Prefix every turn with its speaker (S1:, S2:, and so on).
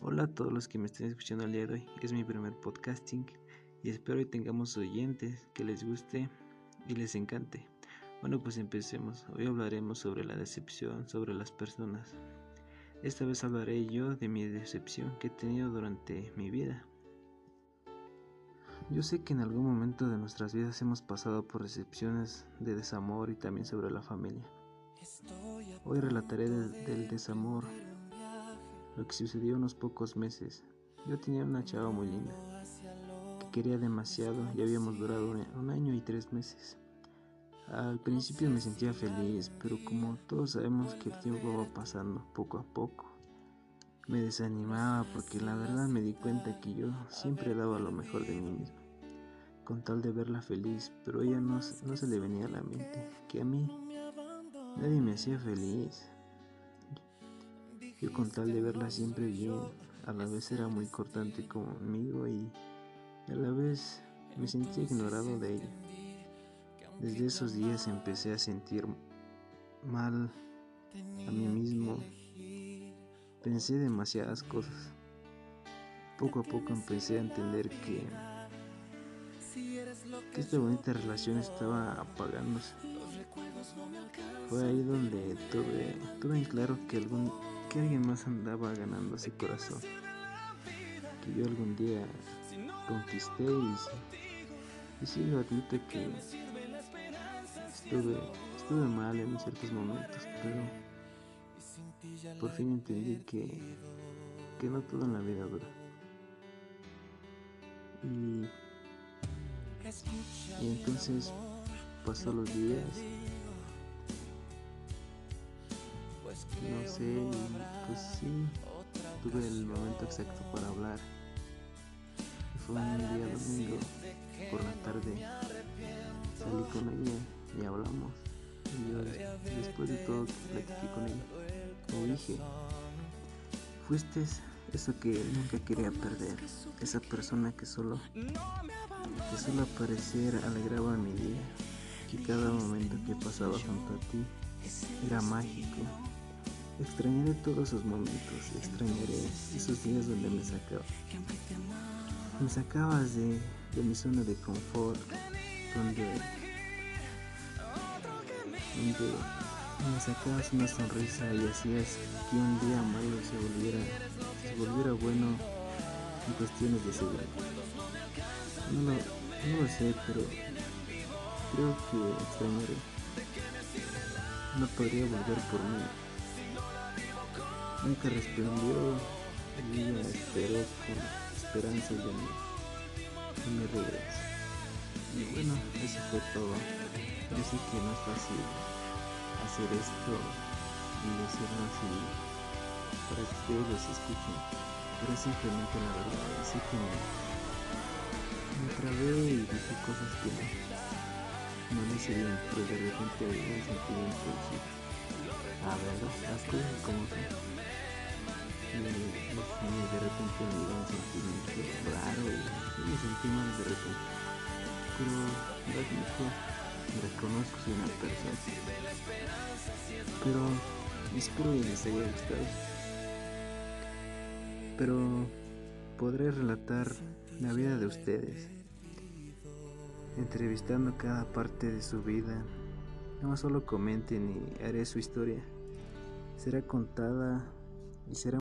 S1: Hola a todos los que me estén escuchando el día de hoy. Es mi primer podcasting y espero que tengamos oyentes que les guste y les encante. Bueno, pues empecemos. Hoy hablaremos sobre la decepción, sobre las personas. Esta vez hablaré yo de mi decepción que he tenido durante mi vida. Yo sé que en algún momento de nuestras vidas hemos pasado por decepciones de desamor y también sobre la familia. Hoy relataré del desamor lo que sucedió unos pocos meses. Yo tenía una chava muy linda, que quería demasiado y habíamos durado un año y tres meses. Al principio me sentía feliz, pero como todos sabemos que el tiempo va pasando poco a poco, me desanimaba porque la verdad me di cuenta que yo siempre daba lo mejor de mí mismo, con tal de verla feliz, pero ella no, no se le venía a la mente que a mí nadie me hacía feliz. Yo con tal de verla siempre bien, a la vez era muy cortante conmigo y a la vez me sentía ignorado de ella. Desde esos días empecé a sentir mal a mí mismo. Pensé demasiadas cosas. Poco a poco empecé a entender que, que esta bonita relación estaba apagándose. Fue ahí donde tuve, tuve en claro que algún que alguien más andaba ganando ese corazón, que yo algún día conquisté y, y sí lo admito que estuve, estuve mal en ciertos momentos, pero por fin entendí que, que no todo en la vida dura. Y, y entonces pasó los días no sé, pues sí, tuve el momento exacto para hablar. Fue un día domingo, por la tarde, salí con ella y hablamos. Y yo, después de todo, platiqué con ella. Le dije, fuiste eso que nunca quería perder, esa persona que solo, que solo aparecer alegraba mi día, que cada momento que pasaba junto a ti era mágico Extrañaré todos esos momentos, extrañaré esos días donde me sacabas. Me sacabas de, de mi zona de confort, donde, donde me sacabas una sonrisa y hacías que un día malo se volviera, se volviera bueno en cuestiones de seguridad. No lo, no lo sé, pero creo que extrañaré. No podría volver por mí nunca respondió y ella esperó con esperanza de mi, de mi regreso. Y bueno, eso fue todo. Yo sé que no es fácil hacer esto y decirlo así para que ustedes los escuchen, pero simplemente la verdad. Así que me, me y dije cosas que no, no me bien, pero de repente me sentí impulsivo. A ver, las cosas como son y, de repente me un sentimiento raro y, me sentí mal de repente. Pero admito, reconozco soy una persona. Pero espero que les haya gustado. Pero podré relatar la vida de ustedes, entrevistando cada parte de su vida. No solo comenten y haré su historia. Será contada y será